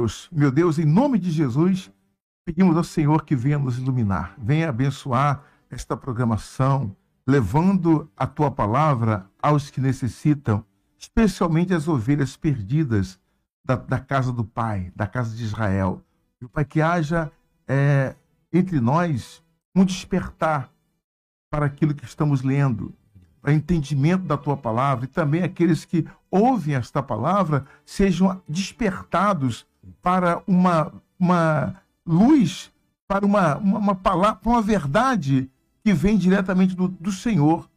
Deus. Meu Deus, em nome de Jesus, pedimos ao Senhor que venha nos iluminar, venha abençoar esta programação, levando a tua palavra aos que necessitam, especialmente as ovelhas perdidas da, da casa do Pai, da casa de Israel. Pai, que haja é, entre nós um despertar para aquilo que estamos lendo, para entendimento da tua palavra, e também aqueles que ouvem esta palavra sejam despertados para uma, uma luz, para uma, uma, uma palavra, para uma verdade que vem diretamente do, do Senhor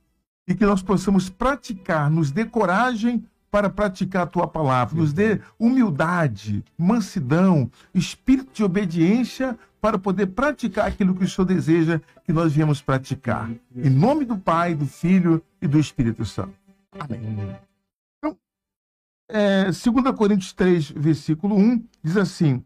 e que nós possamos praticar, nos dê coragem para praticar a tua palavra, nos dê humildade, mansidão, espírito de obediência para poder praticar aquilo que o Senhor deseja que nós viemos praticar. Em nome do Pai, do Filho e do Espírito Santo. Amém. É, 2 Coríntios 3, versículo 1, diz assim: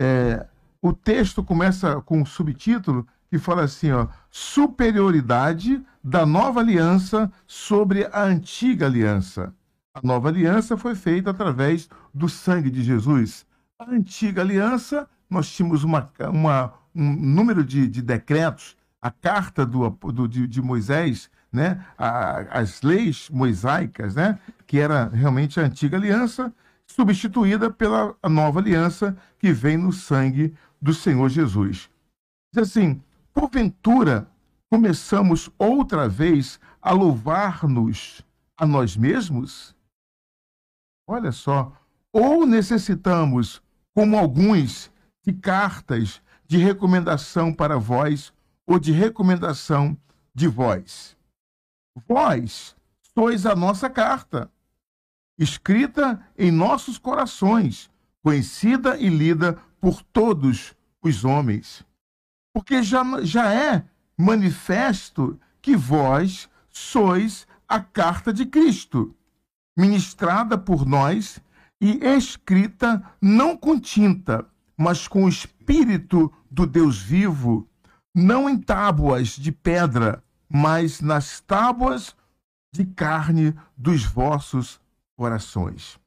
é, o texto começa com um subtítulo que fala assim, ó, superioridade da nova aliança sobre a antiga aliança. A nova aliança foi feita através do sangue de Jesus. A antiga aliança, nós tínhamos uma, uma um número de, de, decretos, a carta do, do de, de, Moisés, né? A, as leis mosaicas, né? que era realmente a antiga aliança, substituída pela nova aliança que vem no sangue do Senhor Jesus. Diz assim: porventura começamos outra vez a louvar-nos a nós mesmos? Olha só, ou necessitamos, como alguns, de cartas de recomendação para vós ou de recomendação de vós. Vós sois a nossa carta, escrita em nossos corações, conhecida e lida por todos os homens. Porque já, já é manifesto que vós sois a carta de Cristo, ministrada por nós e escrita não com tinta, mas com o Espírito do Deus vivo, não em tábuas de pedra, mas nas tábuas de carne dos vossos corações.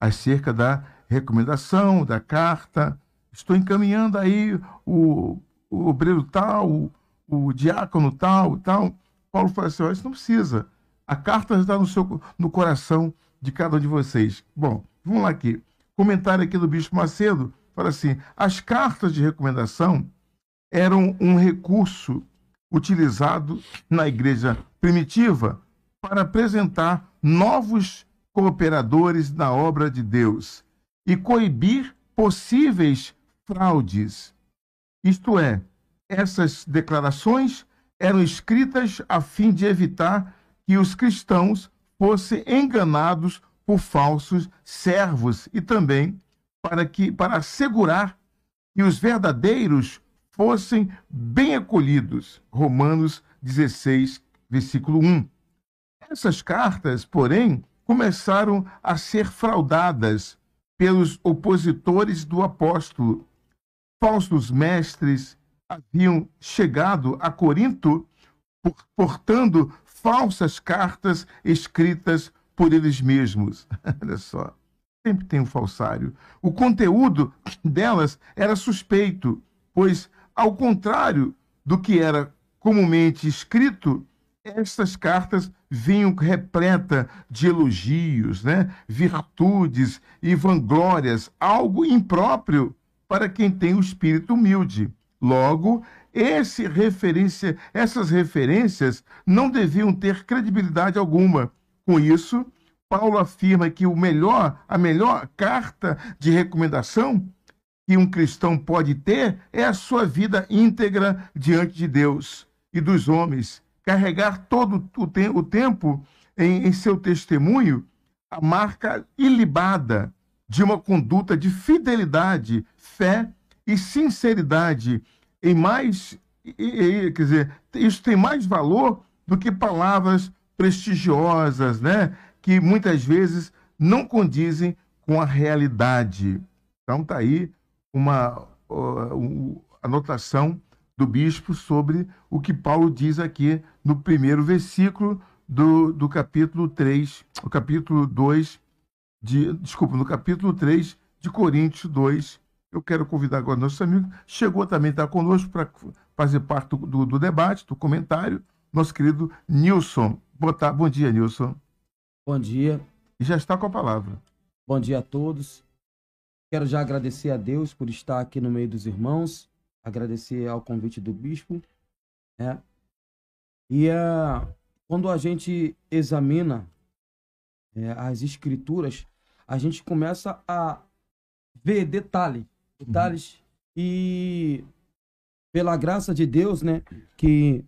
Acerca da recomendação da carta. Estou encaminhando aí o, o obreiro tal, o, o diácono tal, tal. Paulo fala assim: isso não precisa. A carta está no, seu, no coração de cada um de vocês. Bom, vamos lá aqui. Comentário aqui do Bispo Macedo fala assim: as cartas de recomendação eram um recurso utilizado na igreja primitiva para apresentar novos cooperadores na obra de Deus e coibir possíveis fraudes. Isto é, essas declarações eram escritas a fim de evitar que os cristãos fossem enganados por falsos servos e também para que para assegurar que os verdadeiros fossem bem acolhidos. Romanos 16, versículo 1. Essas cartas, porém, começaram a ser fraudadas pelos opositores do apóstolo. Falsos mestres haviam chegado a Corinto portando falsas cartas escritas por eles mesmos. Olha só, sempre tem um falsário. O conteúdo delas era suspeito, pois, ao contrário do que era comumente escrito, estas cartas vinham repleta de elogios, né? virtudes e vanglórias, algo impróprio para quem tem o espírito humilde. Logo, referência, essas referências não deviam ter credibilidade alguma. Com isso, Paulo afirma que melhor, a melhor carta de recomendação que um cristão pode ter é a sua vida íntegra diante de Deus e dos homens carregar todo o, te o tempo em, em seu testemunho a marca ilibada de uma conduta de fidelidade, fé e sinceridade em mais, quer dizer, isso tem mais valor do que palavras prestigiosas, né, que muitas vezes não condizem com a realidade. Então tá aí uma uh, anotação do bispo sobre o que Paulo diz aqui no primeiro versículo do, do capítulo 3, o capítulo 2, de, desculpa, no capítulo 3, de Coríntios 2. Eu quero convidar agora nosso amigo, chegou também, está conosco para fazer parte do, do, do, debate, do comentário, nosso querido Nilson. Boa, bom dia, Nilson. Bom dia. E já está com a palavra. Bom dia a todos. Quero já agradecer a Deus por estar aqui no meio dos irmãos, agradecer ao convite do bispo. Né? E uh, quando a gente examina é, as escrituras, a gente começa a ver detalhe, detalhes uhum. e pela graça de Deus, né, que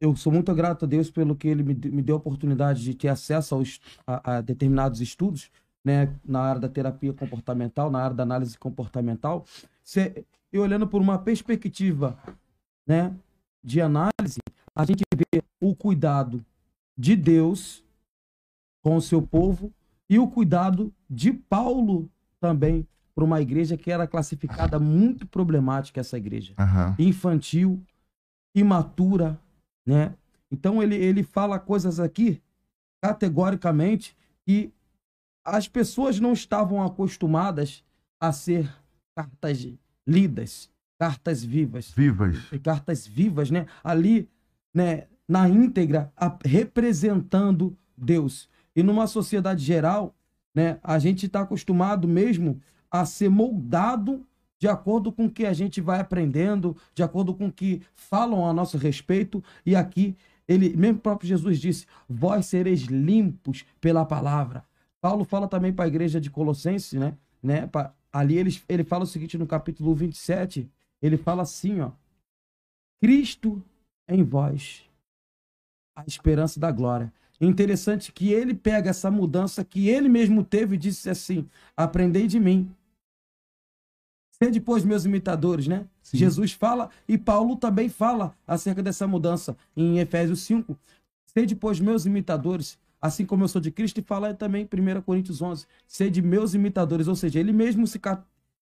eu sou muito grato a Deus pelo que ele me, me deu a oportunidade de ter acesso aos, a, a, determinados estudos, né, na área da terapia comportamental, na área da análise comportamental, se, e olhando por uma perspectiva, né, de análise, a gente vê o cuidado de Deus com o seu povo e o cuidado de Paulo também para uma igreja que era classificada muito problemática essa igreja, uhum. infantil, imatura, né? Então ele ele fala coisas aqui categoricamente que as pessoas não estavam acostumadas a ser cartas lidas, cartas vivas, vivas, cartas vivas, né? Ali, né? Na íntegra, representando Deus. E numa sociedade geral, né? A gente está acostumado mesmo a ser moldado de acordo com o que a gente vai aprendendo, de acordo com o que falam a nosso respeito. E aqui, ele, mesmo próprio Jesus disse: Vós sereis limpos pela palavra. Paulo fala também para a igreja de Colossenses, né? né? Pra, ali ele, ele fala o seguinte no capítulo 27, ele fala assim, ó. Cristo em vós, a esperança da glória. Interessante que ele pega essa mudança que ele mesmo teve e disse assim: Aprendei de mim. Ser depois meus imitadores, né? Sim. Jesus fala e Paulo também fala acerca dessa mudança em Efésios 5. Ser depois meus imitadores, assim como eu sou de Cristo, e fala também em 1 Coríntios 11. Ser de meus imitadores, ou seja, ele mesmo se,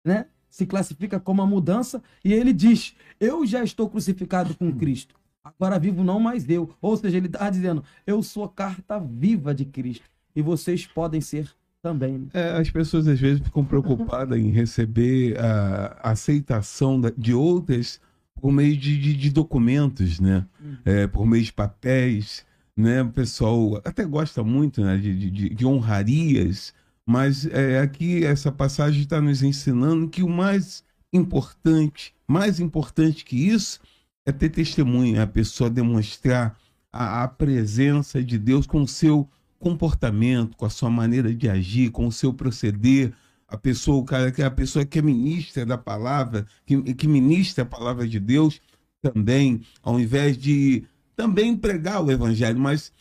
né, se classifica como a mudança e ele diz: Eu já estou crucificado com Cristo. Agora vivo não mais eu. Ou seja, ele está dizendo: eu sou carta viva de Cristo. E vocês podem ser também. Né? É, as pessoas às vezes ficam preocupadas em receber a aceitação de outras por meio de, de, de documentos, né? Uhum. É, por meio de papéis. Né? O pessoal até gosta muito né? de, de, de honrarias, mas é, aqui essa passagem está nos ensinando que o mais importante, mais importante que isso, é ter testemunho, é a pessoa demonstrar a, a, presença de Deus com o seu comportamento, com a sua maneira de agir, com o seu proceder. A pessoa, o cara que é a pessoa que é ministra da palavra, que, que ministra a palavra de Deus também, ao invés de também pregar o evangelho, mas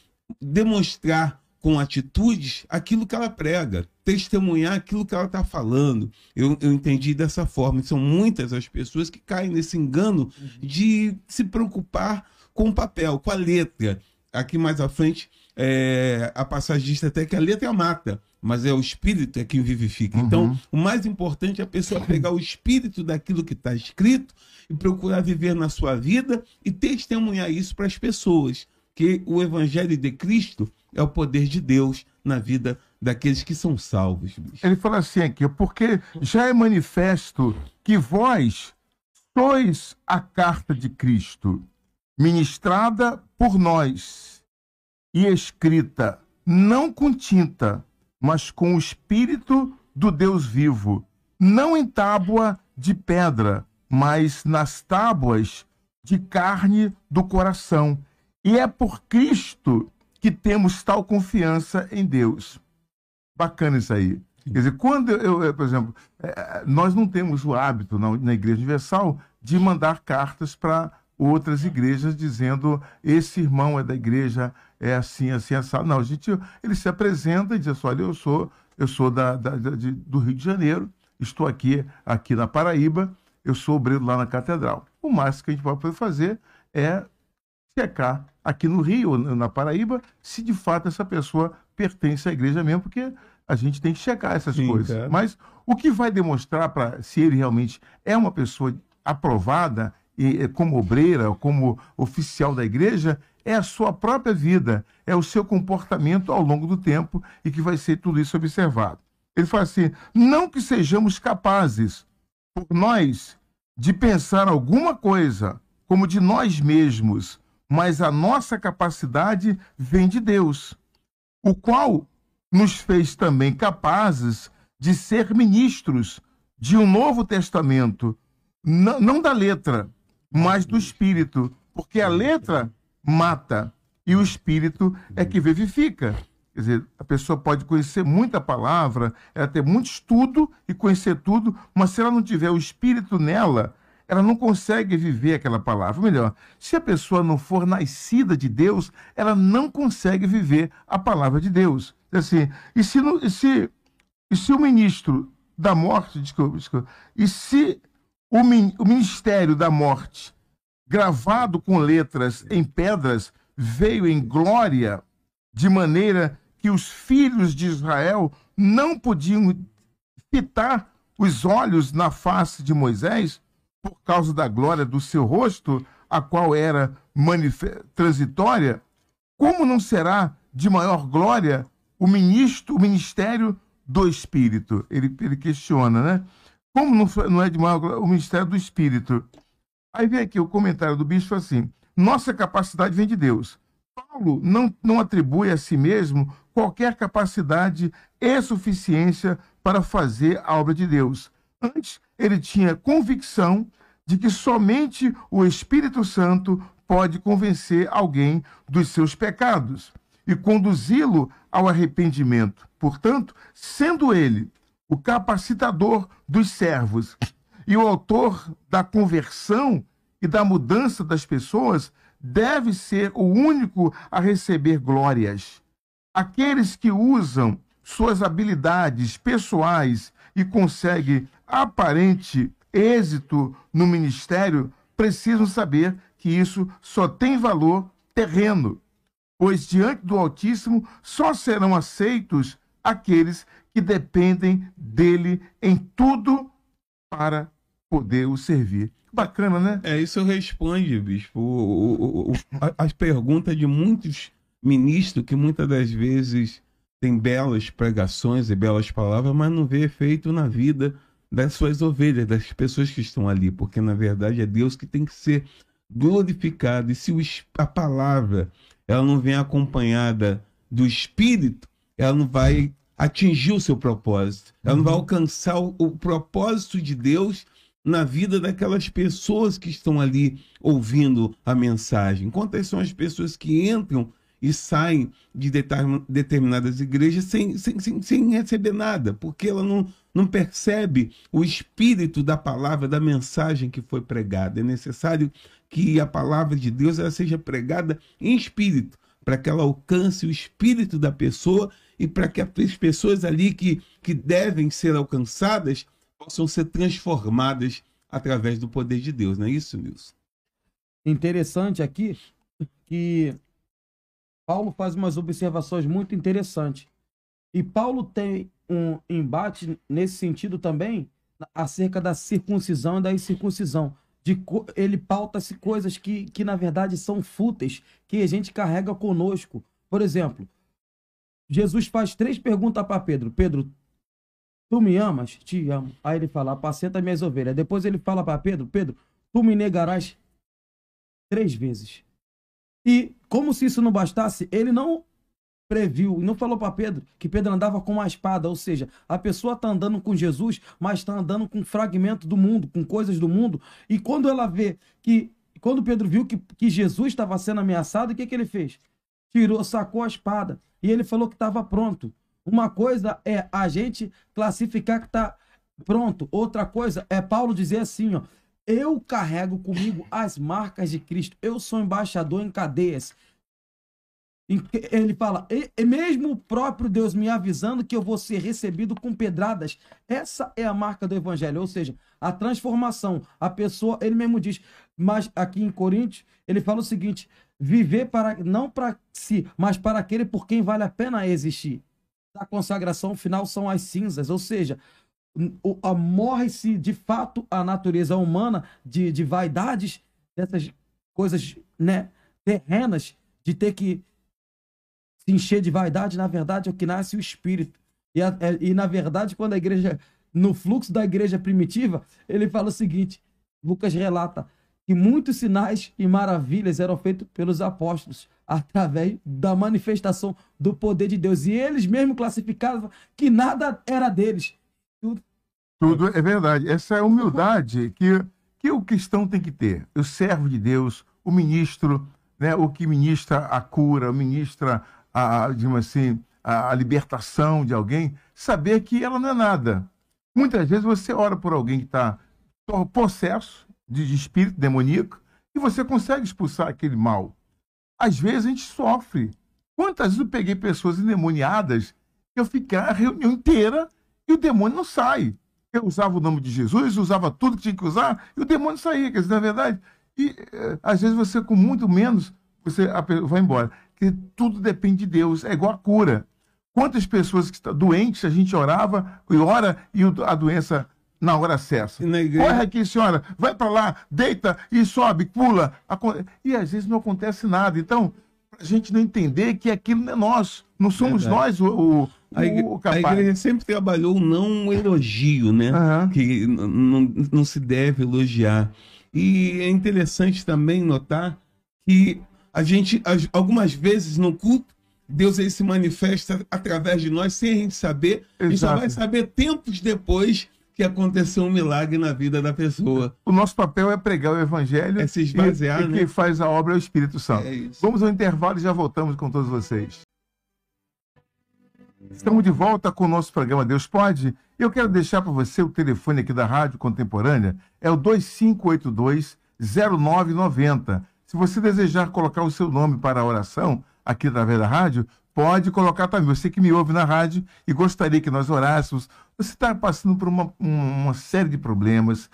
demonstrar com atitudes aquilo que ela prega, testemunhar aquilo que ela está falando. Eu, eu entendi dessa forma. São muitas as pessoas que caem nesse engano uhum. de se preocupar com o papel, com a letra. Aqui mais à frente, é, a passagem diz até que a letra mata, mas é o espírito é quem vivifica. Então, uhum. Então, o mais importante é a pessoa pegar o espírito daquilo que está escrito e procurar viver na sua vida e testemunhar isso para as pessoas. Que o evangelho de Cristo é o poder de Deus na vida daqueles que são salvos. Ele fala assim aqui, porque já é manifesto que vós sois a carta de Cristo, ministrada por nós e escrita não com tinta, mas com o Espírito do Deus vivo, não em tábua de pedra, mas nas tábuas de carne do coração. E é por Cristo que temos tal confiança em Deus. Bacana isso aí. Quer dizer, quando eu, eu por exemplo, é, nós não temos o hábito na, na Igreja Universal de mandar cartas para outras igrejas dizendo esse irmão é da igreja, é assim, assim, assim. Não, a gente, ele se apresenta e diz assim, olha, eu sou, eu sou da, da de, do Rio de Janeiro, estou aqui, aqui na Paraíba, eu sou obreiro lá na Catedral. O máximo que a gente pode fazer é checar aqui no Rio, na Paraíba, se de fato essa pessoa pertence à igreja mesmo, porque a gente tem que checar essas Sim, coisas. Cara. Mas o que vai demonstrar para se ele realmente é uma pessoa aprovada e como obreira, como oficial da igreja, é a sua própria vida, é o seu comportamento ao longo do tempo e que vai ser tudo isso observado. Ele fala assim: não que sejamos capazes, por nós, de pensar alguma coisa como de nós mesmos, mas a nossa capacidade vem de Deus, o qual nos fez também capazes de ser ministros de um novo testamento, não, não da letra, mas do espírito, porque a letra mata e o espírito é que vivifica. Quer dizer, a pessoa pode conhecer muita palavra, ela ter muito estudo e conhecer tudo, mas se ela não tiver o espírito nela, ela não consegue viver aquela palavra. Melhor, se a pessoa não for nascida de Deus, ela não consegue viver a palavra de Deus. Assim, e se, e se, e se o ministro da morte, desculpa, desculpa e se o, o ministério da morte, gravado com letras em pedras, veio em glória, de maneira que os filhos de Israel não podiam fitar os olhos na face de Moisés por causa da glória do seu rosto, a qual era transitória, como não será de maior glória o ministro, o ministério do Espírito? Ele, ele questiona, né? Como não, não é de maior glória o ministério do Espírito? Aí vem aqui o comentário do bispo assim: nossa capacidade vem de Deus. Paulo não, não atribui a si mesmo qualquer capacidade e suficiência para fazer a obra de Deus. Antes, ele tinha convicção de que somente o Espírito Santo pode convencer alguém dos seus pecados e conduzi-lo ao arrependimento. Portanto, sendo ele o capacitador dos servos e o autor da conversão e da mudança das pessoas, deve ser o único a receber glórias. Aqueles que usam suas habilidades pessoais e conseguem aparente êxito no ministério precisam saber que isso só tem valor terreno, pois diante do Altíssimo só serão aceitos aqueles que dependem dele em tudo para poder o servir. Bacana, né? É, isso responde, bispo, o, o, o, as perguntas de muitos ministros que muitas das vezes têm belas pregações e belas palavras, mas não vê efeito na vida das suas ovelhas, das pessoas que estão ali, porque na verdade é Deus que tem que ser glorificado. E se o, a palavra ela não vem acompanhada do Espírito, ela não vai atingir o seu propósito, ela não vai uhum. alcançar o, o propósito de Deus na vida daquelas pessoas que estão ali ouvindo a mensagem. Quantas são as pessoas que entram e saem de determinadas igrejas sem, sem, sem, sem receber nada, porque ela não, não percebe o espírito da palavra, da mensagem que foi pregada. É necessário que a palavra de Deus ela seja pregada em espírito, para que ela alcance o espírito da pessoa e para que as pessoas ali que, que devem ser alcançadas possam ser transformadas através do poder de Deus, não é isso, Nilson? Interessante aqui que Paulo faz umas observações muito interessantes. E Paulo tem um embate nesse sentido também acerca da circuncisão e da incircuncisão. De, ele pauta-se coisas que, que, na verdade, são fúteis, que a gente carrega conosco. Por exemplo, Jesus faz três perguntas para Pedro. Pedro, Tu me amas? Te amo. Aí ele fala, apacenta minhas ovelhas. Depois ele fala para Pedro, Pedro, tu me negarás três vezes. E como se isso não bastasse, ele não previu, não falou para Pedro que Pedro andava com uma espada, ou seja, a pessoa está andando com Jesus, mas está andando com fragmento do mundo, com coisas do mundo. E quando ela vê que, quando Pedro viu que, que Jesus estava sendo ameaçado, o que, que ele fez? Tirou, sacou a espada e ele falou que estava pronto. Uma coisa é a gente classificar que está pronto. Outra coisa é Paulo dizer assim, ó, eu carrego comigo as marcas de Cristo. Eu sou embaixador em cadeias. Ele fala, e mesmo o próprio Deus me avisando que eu vou ser recebido com pedradas. Essa é a marca do evangelho, ou seja, a transformação. A pessoa, ele mesmo diz, mas aqui em Coríntios, ele fala o seguinte: viver para não para si, mas para aquele por quem vale a pena existir da consagração final são as cinzas, ou seja, morre-se de fato a natureza humana de, de vaidades, dessas coisas né, terrenas, de ter que se encher de vaidade, na verdade é o que nasce o espírito. E, a, é, e, na verdade, quando a igreja, no fluxo da igreja primitiva, ele fala o seguinte: Lucas relata que muitos sinais e maravilhas eram feitos pelos apóstolos através da manifestação do poder de Deus. E eles mesmo classificavam que nada era deles. Tudo, Tudo é verdade. Essa é a humildade que, que o cristão tem que ter. O servo de Deus, o ministro, né, o que ministra a cura, ministra a, digamos assim, a, a libertação de alguém, saber que ela não é nada. Muitas vezes você ora por alguém que está possesso de, espírito demoníaco e você consegue expulsar aquele mal. Às vezes a gente sofre. Quantas vezes eu peguei pessoas endemoniadas que eu fiquei a reunião inteira e o demônio não sai. Eu usava o nome de Jesus, usava tudo que tinha que usar e o demônio saía, quer dizer, na verdade. E eh, às vezes você, com muito menos, você vai embora. Que tudo depende de Deus, é igual a cura. Quantas pessoas que estão doentes, a gente orava e ora e a doença na hora. Igreja... Corre aqui, senhora, vai para lá, deita e sobe, pula. E às vezes não acontece nada. Então, a gente não entender que aquilo não é nós, não somos Verdade. nós o, o, a, igreja. A igreja sempre trabalhou não um elogio, né? Uhum. Que não, não se deve elogiar. E é interessante também notar que a gente, algumas vezes no culto, Deus ele se manifesta através de nós sem a gente saber. Exato. E só vai saber tempos depois que aconteceu um milagre na vida da pessoa. O nosso papel é pregar o evangelho é se esvaziar, e, e né? quem faz a obra é o Espírito Santo. É Vamos ao intervalo e já voltamos com todos vocês. Estamos de volta com o nosso programa Deus Pode. Eu quero deixar para você o telefone aqui da Rádio Contemporânea, é o 2582 0990. Se você desejar colocar o seu nome para a oração, aqui através da rádio, pode colocar também. Você que me ouve na rádio e gostaria que nós orássemos, você está passando por uma, uma série de problemas,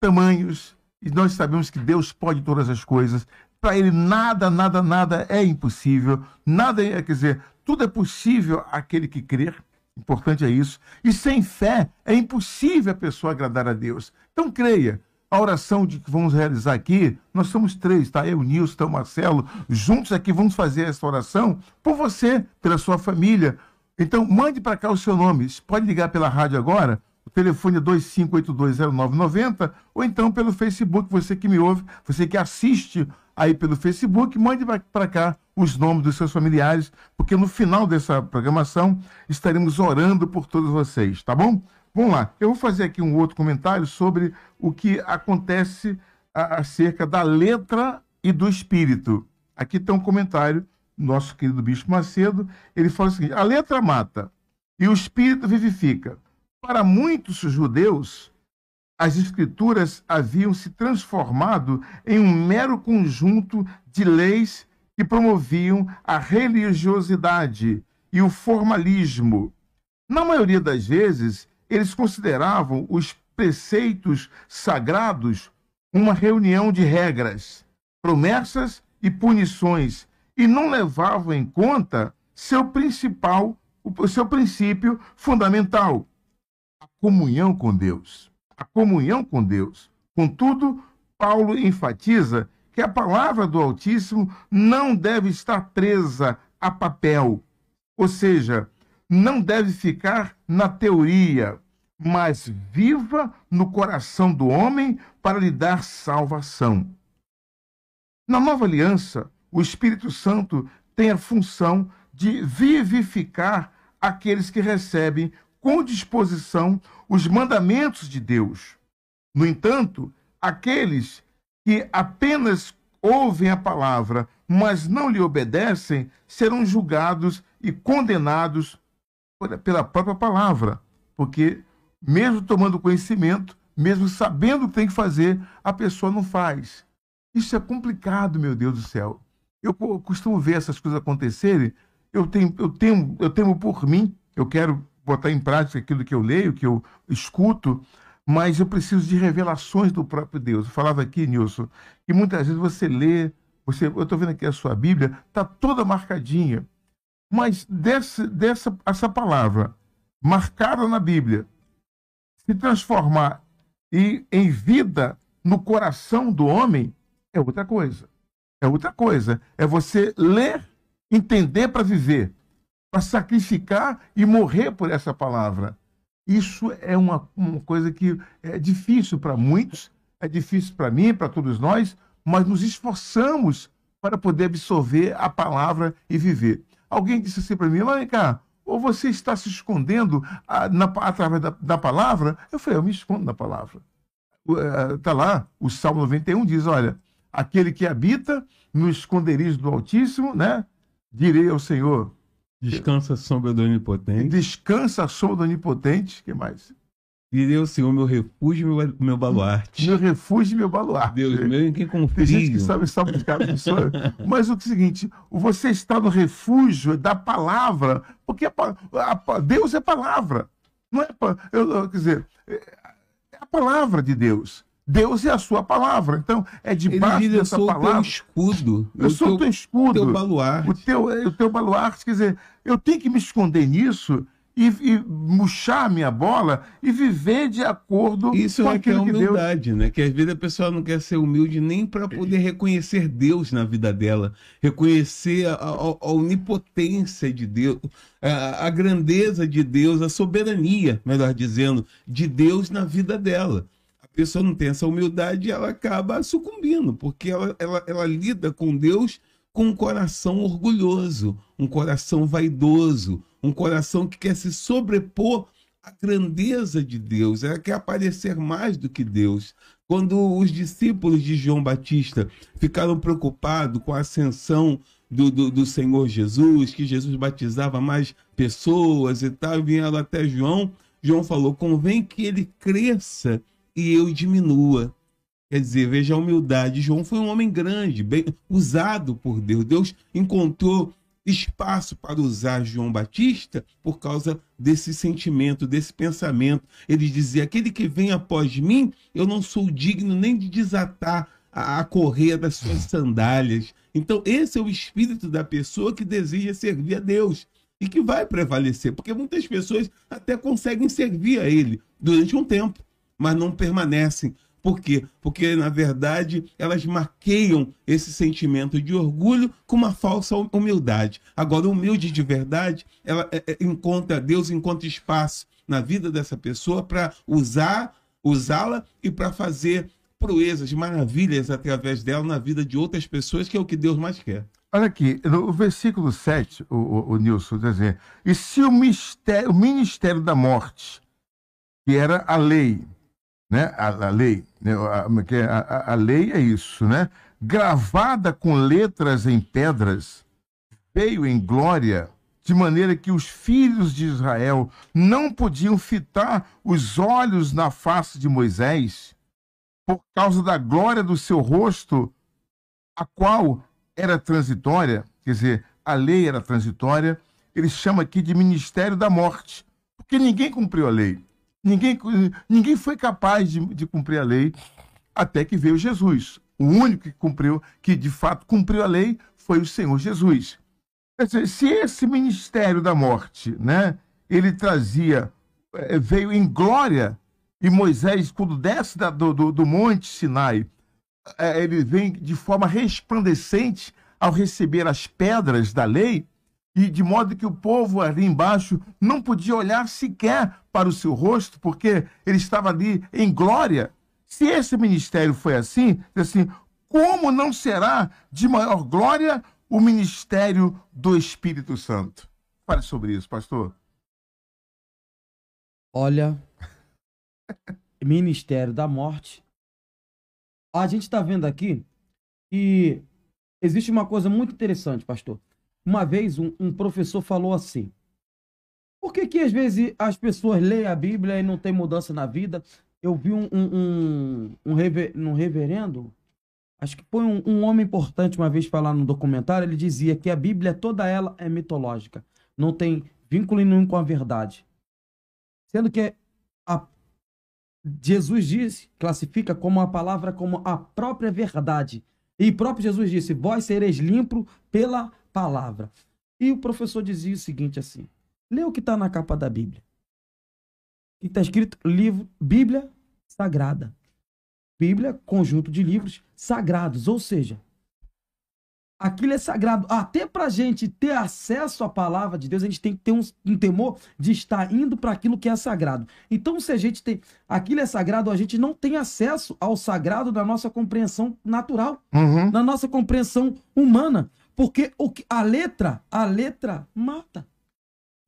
tamanhos, e nós sabemos que Deus pode todas as coisas. Para Ele, nada, nada, nada é impossível. Nada é, quer dizer, tudo é possível aquele que crer. Importante é isso. E sem fé é impossível a pessoa agradar a Deus. Então creia a oração de que vamos realizar aqui, nós somos três, tá? Eu, Nilson, o Marcelo, juntos aqui vamos fazer essa oração por você, pela sua família. Então, mande para cá o seu nome. Pode ligar pela rádio agora, o telefone é 25820990, ou então pelo Facebook, você que me ouve, você que assiste aí pelo Facebook, mande para cá os nomes dos seus familiares, porque no final dessa programação estaremos orando por todos vocês, tá bom? Vamos lá, eu vou fazer aqui um outro comentário sobre o que acontece acerca da letra e do espírito. Aqui tem um comentário, nosso querido Bispo Macedo, ele fala o seguinte: a letra mata e o espírito vivifica. Para muitos judeus, as escrituras haviam se transformado em um mero conjunto de leis que promoviam a religiosidade e o formalismo. Na maioria das vezes, eles consideravam os preceitos sagrados uma reunião de regras, promessas e punições e não levavam em conta seu principal, o seu princípio fundamental, a comunhão com Deus. A comunhão com Deus. Contudo, Paulo enfatiza que a palavra do Altíssimo não deve estar presa a papel, ou seja, não deve ficar na teoria, mas viva no coração do homem para lhe dar salvação. Na nova aliança, o Espírito Santo tem a função de vivificar aqueles que recebem com disposição os mandamentos de Deus. No entanto, aqueles que apenas ouvem a palavra, mas não lhe obedecem, serão julgados e condenados pela própria palavra, porque mesmo tomando conhecimento, mesmo sabendo o que tem que fazer, a pessoa não faz. Isso é complicado, meu Deus do céu. Eu costumo ver essas coisas acontecerem, eu tenho, eu tenho, eu temo por mim, eu quero botar em prática aquilo que eu leio, que eu escuto, mas eu preciso de revelações do próprio Deus. Eu falava aqui, Nilson, que muitas vezes você lê, você, eu estou vendo aqui a sua Bíblia, está toda marcadinha. Mas dessa, dessa essa palavra marcada na Bíblia se transformar e, em vida no coração do homem é outra coisa. É outra coisa. É você ler, entender para viver. para sacrificar e morrer por essa palavra. Isso é uma, uma coisa que é difícil para muitos, é difícil para mim, para todos nós, mas nos esforçamos para poder absorver a palavra e viver. Alguém disse assim para mim, vem cá, ou você está se escondendo a, ah, na, através da, da, palavra? Eu falei, eu me escondo na palavra. Está eh, lá, o Salmo 91 diz, olha, aquele que habita no esconderijo do Altíssimo, né? Direi ao Senhor. Descansa a sombra do Onipotente. Descansa a sombra do Onipotente. que mais? Direi ao Senhor, meu refúgio e meu, meu baluarte. Meu refúgio e meu baluarte. Deus meu, em quem confio. Tem gente que sabe salmodicar isso. Mas o seguinte, você está no refúgio da palavra, porque a, a, Deus é palavra. Não é, eu, quer dizer, é, é a palavra de Deus. Deus é a sua palavra. Então, é debaixo Ele dessa palavra. O teu escudo. Eu sou o teu escudo. O teu baluarte. O teu, o teu baluarte. Quer dizer, eu tenho que me esconder nisso e, e murchar a minha bola e viver de acordo Isso com é aquilo que é humildade, que Deus... né? Que às vezes a pessoa não quer ser humilde nem para poder reconhecer Deus na vida dela, reconhecer a, a, a onipotência de Deus, a, a grandeza de Deus, a soberania, melhor dizendo, de Deus na vida dela pessoa não tem essa humildade, ela acaba sucumbindo, porque ela, ela, ela lida com Deus com um coração orgulhoso, um coração vaidoso, um coração que quer se sobrepor à grandeza de Deus, ela quer aparecer mais do que Deus. Quando os discípulos de João Batista ficaram preocupados com a ascensão do, do, do, Senhor Jesus, que Jesus batizava mais pessoas e tal, vieram até João. João falou: convém que ele cresça e eu diminua. Quer dizer, veja a humildade. João foi um homem grande, bem usado por Deus. Deus encontrou espaço para usar João Batista por causa desse sentimento, desse pensamento. Ele dizia: aquele que vem após mim, eu não sou digno nem de desatar a, a correia das suas sandálias. Então, esse é o espírito da pessoa que deseja servir a Deus e que vai prevalecer, porque muitas pessoas até conseguem servir a Ele durante um tempo mas não permanecem. Por quê? Porque, na verdade, elas maqueiam esse sentimento de orgulho com uma falsa humildade. Agora, humilde de verdade, ela é, é, encontra, Deus encontra espaço na vida dessa pessoa para usar, usá-la e para fazer proezas, maravilhas através dela na vida de outras pessoas, que é o que Deus mais quer. Olha aqui, no versículo 7, o, o, o Nilson diz assim, e se o, mistério, o ministério da morte, que era a lei, né? A, a lei, né? a, é a, a, lei é isso, né? Gravada com letras em pedras, veio em glória, de maneira que os filhos de Israel não podiam fitar os olhos na face de Moisés, por causa da glória do seu rosto, a qual era transitória, quer dizer, a lei era transitória, ele chama aqui de ministério da morte, porque ninguém cumpriu a lei. Ninguém, ninguém foi capaz de, de cumprir a lei até que veio Jesus. O único que cumpriu, que de fato cumpriu a lei, foi o Senhor Jesus. Se esse ministério da morte, né, ele trazia, eh, veio em glória, e Moisés, quando desce da, do, do, do monte Sinai, eh, ele vem de forma resplandecente ao receber as pedras da lei, e de modo que o povo ali embaixo não podia olhar sequer para o seu rosto, porque ele estava ali em glória. Se esse ministério foi assim, assim, como não será de maior glória o ministério do Espírito Santo? Fale sobre isso, pastor. Olha, ministério da morte. A gente está vendo aqui que existe uma coisa muito interessante, pastor. Uma vez um, um professor falou assim: por que, que às vezes as pessoas leem a Bíblia e não tem mudança na vida? Eu vi um, um, um, um, rever, um reverendo, acho que foi um, um homem importante uma vez falar no documentário, ele dizia que a Bíblia toda ela é mitológica, não tem vínculo nenhum com a verdade. Sendo que a, Jesus disse, classifica como a palavra como a própria verdade. E próprio Jesus disse: Vós sereis limpo pela palavra. E o professor dizia o seguinte assim: Lê o que está na capa da Bíblia. Que está escrito livro, Bíblia Sagrada. Bíblia, conjunto de livros sagrados, ou seja, aquilo é sagrado. Até para a gente ter acesso à palavra de Deus, a gente tem que ter um, um temor de estar indo para aquilo que é sagrado. Então, se a gente tem aquilo é sagrado, a gente não tem acesso ao sagrado da nossa compreensão natural, Uhum. na nossa compreensão humana, porque o que, a letra, a letra mata.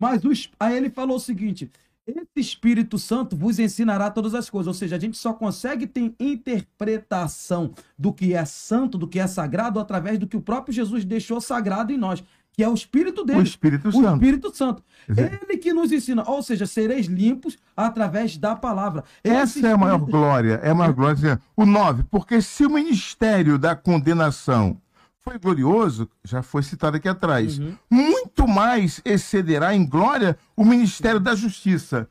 Mas o, aí ele falou o seguinte: esse Espírito Santo vos ensinará todas as coisas. Ou seja, a gente só consegue ter interpretação do que é santo, do que é sagrado, através do que o próprio Jesus deixou sagrado em nós, que é o Espírito O dele. Espírito O Santo. Espírito Santo. Dizer- Ele que nos ensina. Ou seja, sereis limpos através da palavra. Essa é a maior Espírito- glória, é a maior glória. O 9, porque se o ministério da condenação foi glorioso, já foi citado aqui atrás, Uhum. muito mais excederá em glória o ministério da justiça,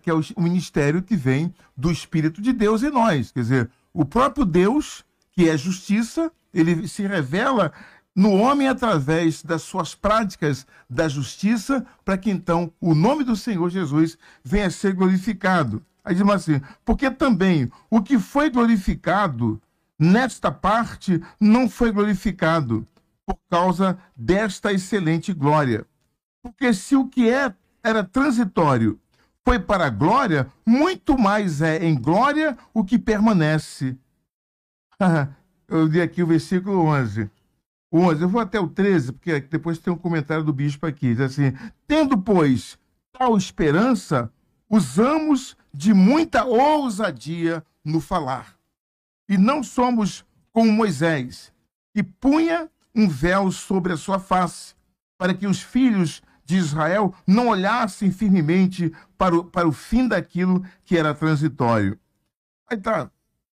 que é o o ministério que vem do Espírito de Deus em nós. Quer dizer, o próprio Deus, que é justiça, ele se revela no homem através das suas práticas da justiça, para que então o nome do Senhor Jesus venha a ser glorificado. Aí diz assim, porque também o que foi glorificado nesta parte não foi glorificado por causa desta excelente glória. Porque se o que é era transitório foi para a glória, muito mais é em glória o que permanece. Eu li aqui o versículo 11. O 11, eu vou até o 13, porque depois tem um comentário do bispo aqui. Diz assim: Tendo, pois, tal esperança, usamos de muita ousadia no falar. E não somos como Moisés, que punha um véu sobre a sua face, para que os filhos de Israel não olhassem firmemente para o, para o fim daquilo que era transitório. Aí tá,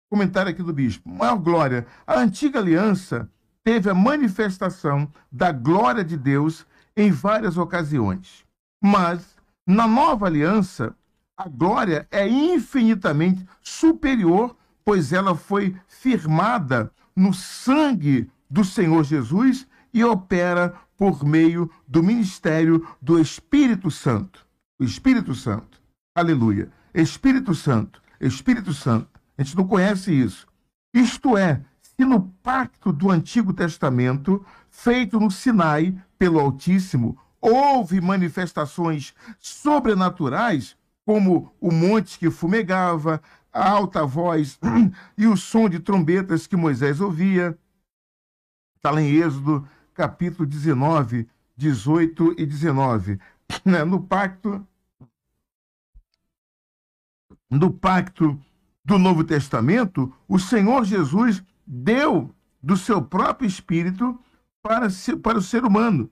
comentário aqui do bispo. Maior glória. A antiga aliança teve a manifestação da glória de Deus em várias ocasiões. Mas, na nova aliança, a glória é infinitamente superior, pois ela foi firmada no sangue do Senhor Jesus e opera por meio do ministério do Espírito Santo. O Espírito Santo. Aleluia. Espírito Santo. Espírito Santo. A gente não conhece isso. Isto é, se no pacto do Antigo Testamento, feito no Sinai pelo Altíssimo, houve manifestações sobrenaturais, como o monte que fumegava, a alta voz e o som de trombetas que Moisés ouvia. Está lá em Êxodo, capítulo 19, 18 e 19. Né, No pacto, no pacto do Novo Testamento, o Senhor Jesus deu do seu próprio espírito para, para o ser humano.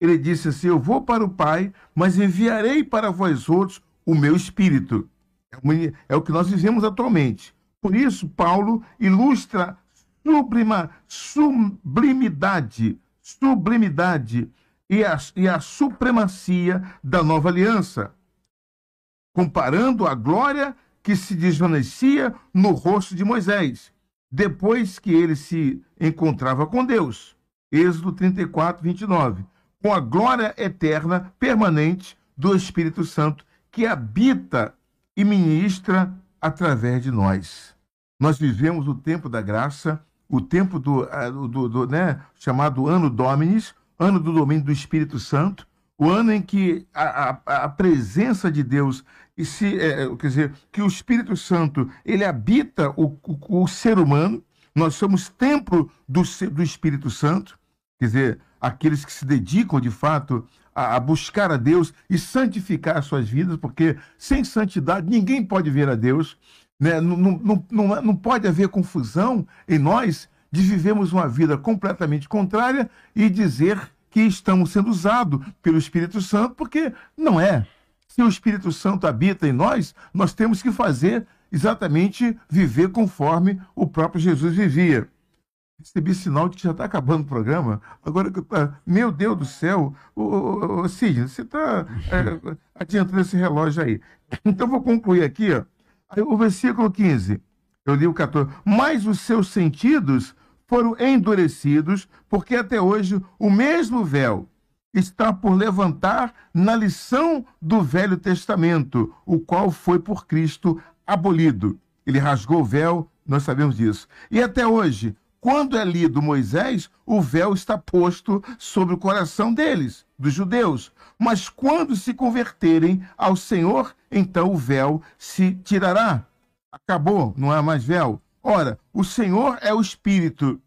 Ele disse assim: Eu vou para o Pai, mas enviarei para vós outros o meu espírito. É o- É o que nós vivemos atualmente. Por isso, Paulo ilustra sublima, sublimidade, sublimidade e a, e a supremacia da nova aliança, comparando a glória que se desvanecia no rosto de Moisés, depois que ele se encontrava com Deus. Êxodo 34, 29. Com a glória eterna, permanente do Espírito Santo, que habita e ministra através de nós. Nós vivemos o tempo da graça, o tempo do, ah, do, do, né, chamado Ano Dominis, ano do domínio do Espírito Santo, o ano em que a, a, a presença de Deus e se, é, quer dizer, que o Espírito Santo ele habita o, o, o ser humano. Nós somos templo do, do Espírito Santo, quer dizer, aqueles que se dedicam de fato a, a buscar a Deus e santificar as suas vidas, porque sem santidade ninguém pode ver a Deus. Né? Não, não, não, não, pode haver confusão em nós de vivermos uma vida completamente contrária e dizer que estamos sendo usados pelo Espírito Santo, porque não é. Se o Espírito Santo habita em nós, nós temos que fazer exatamente viver conforme o próprio Jesus vivia. Recebi sinal de que já está acabando o programa. Agora. Meu Deus do céu, ô, ô, ô, Sidney, você está adiantando esse relógio aí. Então vou concluir aqui, ó. O versículo 15. Eu li o 14. Mas os seus sentidos foram endurecidos, porque até hoje o mesmo véu está por levantar na lição do Velho Testamento, o qual foi por Cristo abolido. Ele rasgou o véu, nós sabemos disso. E até hoje, quando é lido Moisés, o véu está posto sobre o coração deles, dos judeus. Mas quando se converterem ao Senhor, então o véu se tirará. Acabou, não há mais véu. Ora, o Senhor é o Espírito.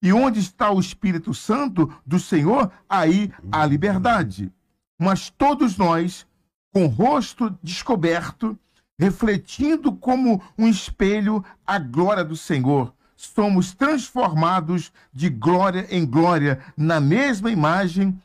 E onde está o Espírito Santo do Senhor, aí há liberdade. Mas todos nós, com o rosto descoberto, refletindo como um espelho a glória do Senhor, somos transformados de glória em glória na mesma imagem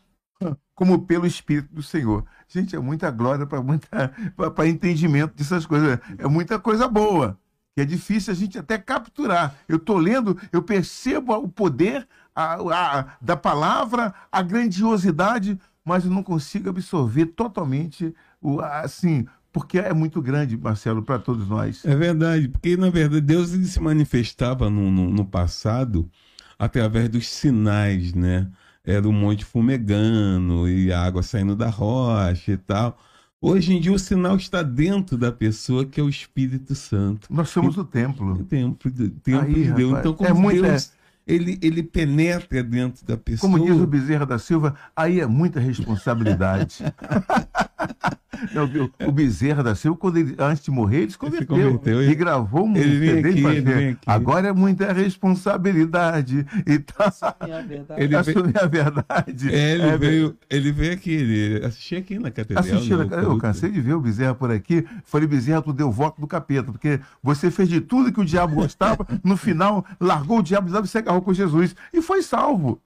como pelo Espírito do Senhor. Gente, é muita glória para entendimento dessas coisas. É muita coisa boa que é difícil a gente até capturar. Eu estou lendo, eu percebo o poder a, a, da palavra, a grandiosidade, mas eu não consigo absorver totalmente o assim porque é muito grande, Marcelo, para todos nós. É verdade, porque na verdade Deus se manifestava no, no, no passado através dos sinais, né? Era o monte fumegando e a água saindo da rocha e tal. Hoje em dia o sinal está dentro da pessoa, que é o Espírito Santo. Nós somos e, o templo. O templo, o templo Aí, de Deus. Rapaz, então, como é muito, Deus, é... ele, ele penetra dentro da pessoa. Como diz o Bezerra da Silva, aí é muita responsabilidade. Não, o Bezerra da Silva, quando ele, antes de morrer, ele se converteu, ele se converteu e, e gravou um ele CD aqui, ele vem aqui. Agora é muita responsabilidade. Então, assumir a verdade. Ele assumir a verdade. É, ele, é, veio, ele veio aqui, ele assistiu aqui na catedral. Assistiu, no, eu cansei de ver o Bezerra por aqui. Falei, Bezerra, tu deu voto do capeta, porque você fez de tudo que o diabo gostava, no final largou o diabo e se agarrou com Jesus e foi salvo.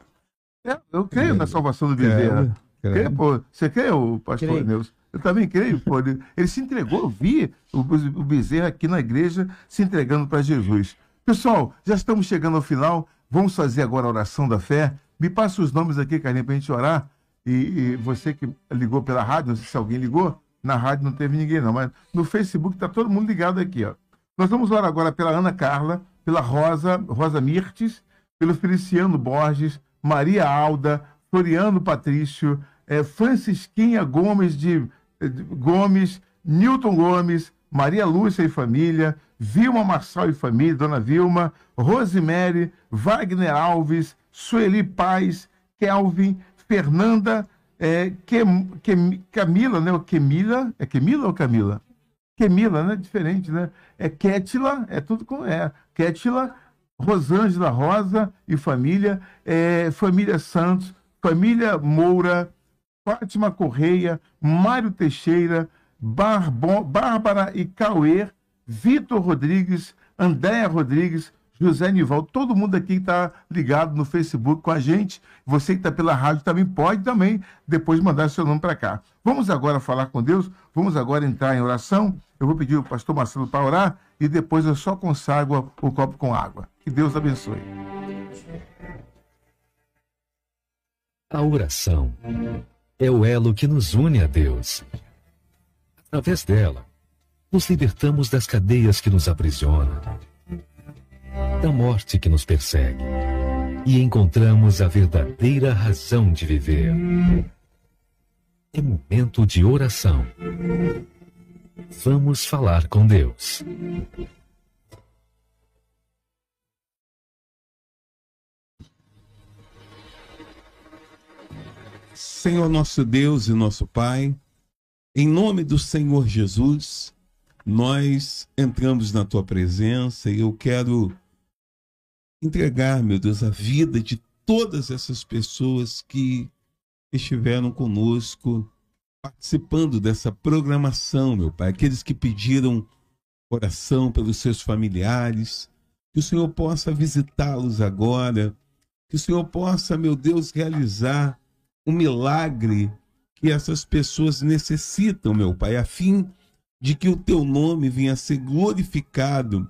É, eu creio é, na salvação do Bezerra. É, Crê, pô, você crê, o pastor creio. Neus? Eu também creio, pô. Ele, ele se entregou, eu vi o, o Bezerra aqui na igreja se entregando para Jesus. Pessoal, já estamos chegando ao final. Vamos fazer agora a oração da fé. Me passa os nomes aqui, Carlinhos, para a gente orar. E, e, você que ligou pela rádio, não sei se alguém ligou, na rádio não teve ninguém, não, mas no Facebook está todo mundo ligado aqui, ó. Nós vamos orar agora pela Ana Carla, pela Rosa, Rosa Mirtes, pelo Feliciano Borges, Maria Alda, Floriano Patrício, é, Francisquinha Gomes de Gomes, Newton Gomes, Maria Lúcia e família, Vilma Marçal e família, Dona Vilma, Rosemary, Wagner Alves, Sueli Paz, Kelvin, Fernanda, é, Camila, né? Camila, é Camila ou Camila? Camila, né? Diferente, né? É Kétila, é tudo com é. Kétila, Rosângela Rosa e família, é, família Santos, família Moura, Fátima Correia, Mário Teixeira, Barbo, Bárbara e Cauê, Vitor Rodrigues, Andréa Rodrigues, José Nival, todo mundo aqui está ligado no Facebook com a gente. Você que está pela rádio também pode também depois mandar seu nome para cá. Vamos agora falar com Deus, vamos agora entrar em oração. Eu vou pedir o pastor Marcelo para orar e depois eu só consagro o copo com água. Que Deus abençoe. A oração é o elo que nos une a Deus. Através dela, nos libertamos das cadeias que nos aprisionam, da morte que nos persegue, e encontramos a verdadeira razão de viver. É momento de oração. Vamos falar com Deus. Senhor nosso Deus e nosso Pai, em nome do Senhor Jesus, nós entramos na tua presença e eu quero entregar, meu Deus, a vida de todas essas pessoas que estiveram conosco participando dessa programação, meu Pai, aqueles que pediram oração pelos seus familiares, que o Senhor possa visitá-los agora, que o Senhor possa, meu Deus, realizar um milagre que essas pessoas necessitam, meu Pai, a fim de que o teu nome venha a ser glorificado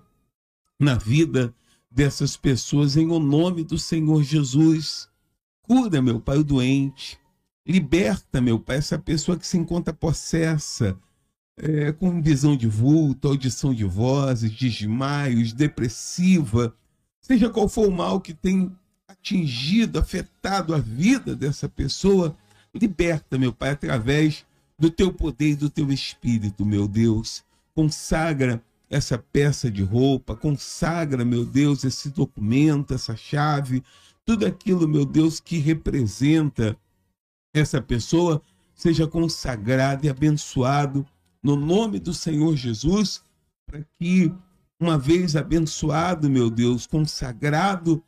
na vida dessas pessoas, em o nome do Senhor Jesus. Cura, meu Pai, o doente. Liberta, meu Pai, essa pessoa que se encontra possessa, é, com visão de vulto, audição de vozes, desmaios, depressiva, seja qual for o mal que tem atingido, afetado a vida dessa pessoa, liberta, meu Pai, através do teu poder e do teu espírito, meu Deus. Consagra essa peça de roupa, consagra, meu Deus, esse documento, essa chave, tudo aquilo, meu Deus, que representa essa pessoa, seja consagrado e abençoado no nome do Senhor Jesus, para que, uma vez abençoado, meu Deus, consagrado,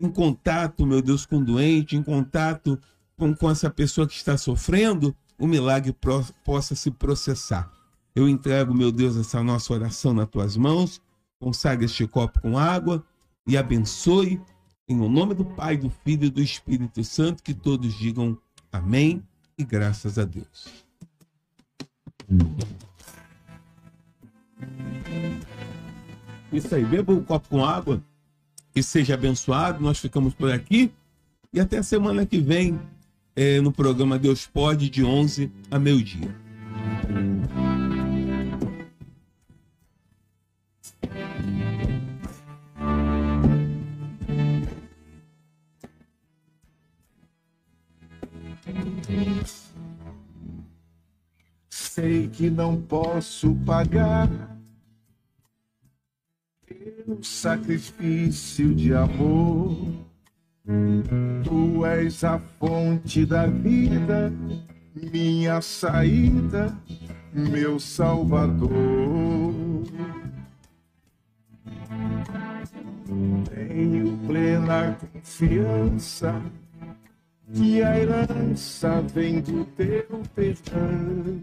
em contato, meu Deus, com o doente, em contato com, com essa pessoa que está sofrendo, o milagre pro, possa se processar. Eu entrego, meu Deus, essa nossa oração nas tuas mãos, consagre este copo com água e abençoe, em nome do Pai, do Filho e do Espírito Santo, que todos digam amém e graças a Deus. Isso aí, beba um copo com água e seja abençoado. Nós ficamos por aqui e até a semana que vem é, no programa Deus Pode, de 11 a meio-dia. Sei que não posso pagar pelo sacrifício de amor. Tu és a fonte da vida, minha saída, meu Salvador. Tenho plena confiança que a herança vem do teu perdão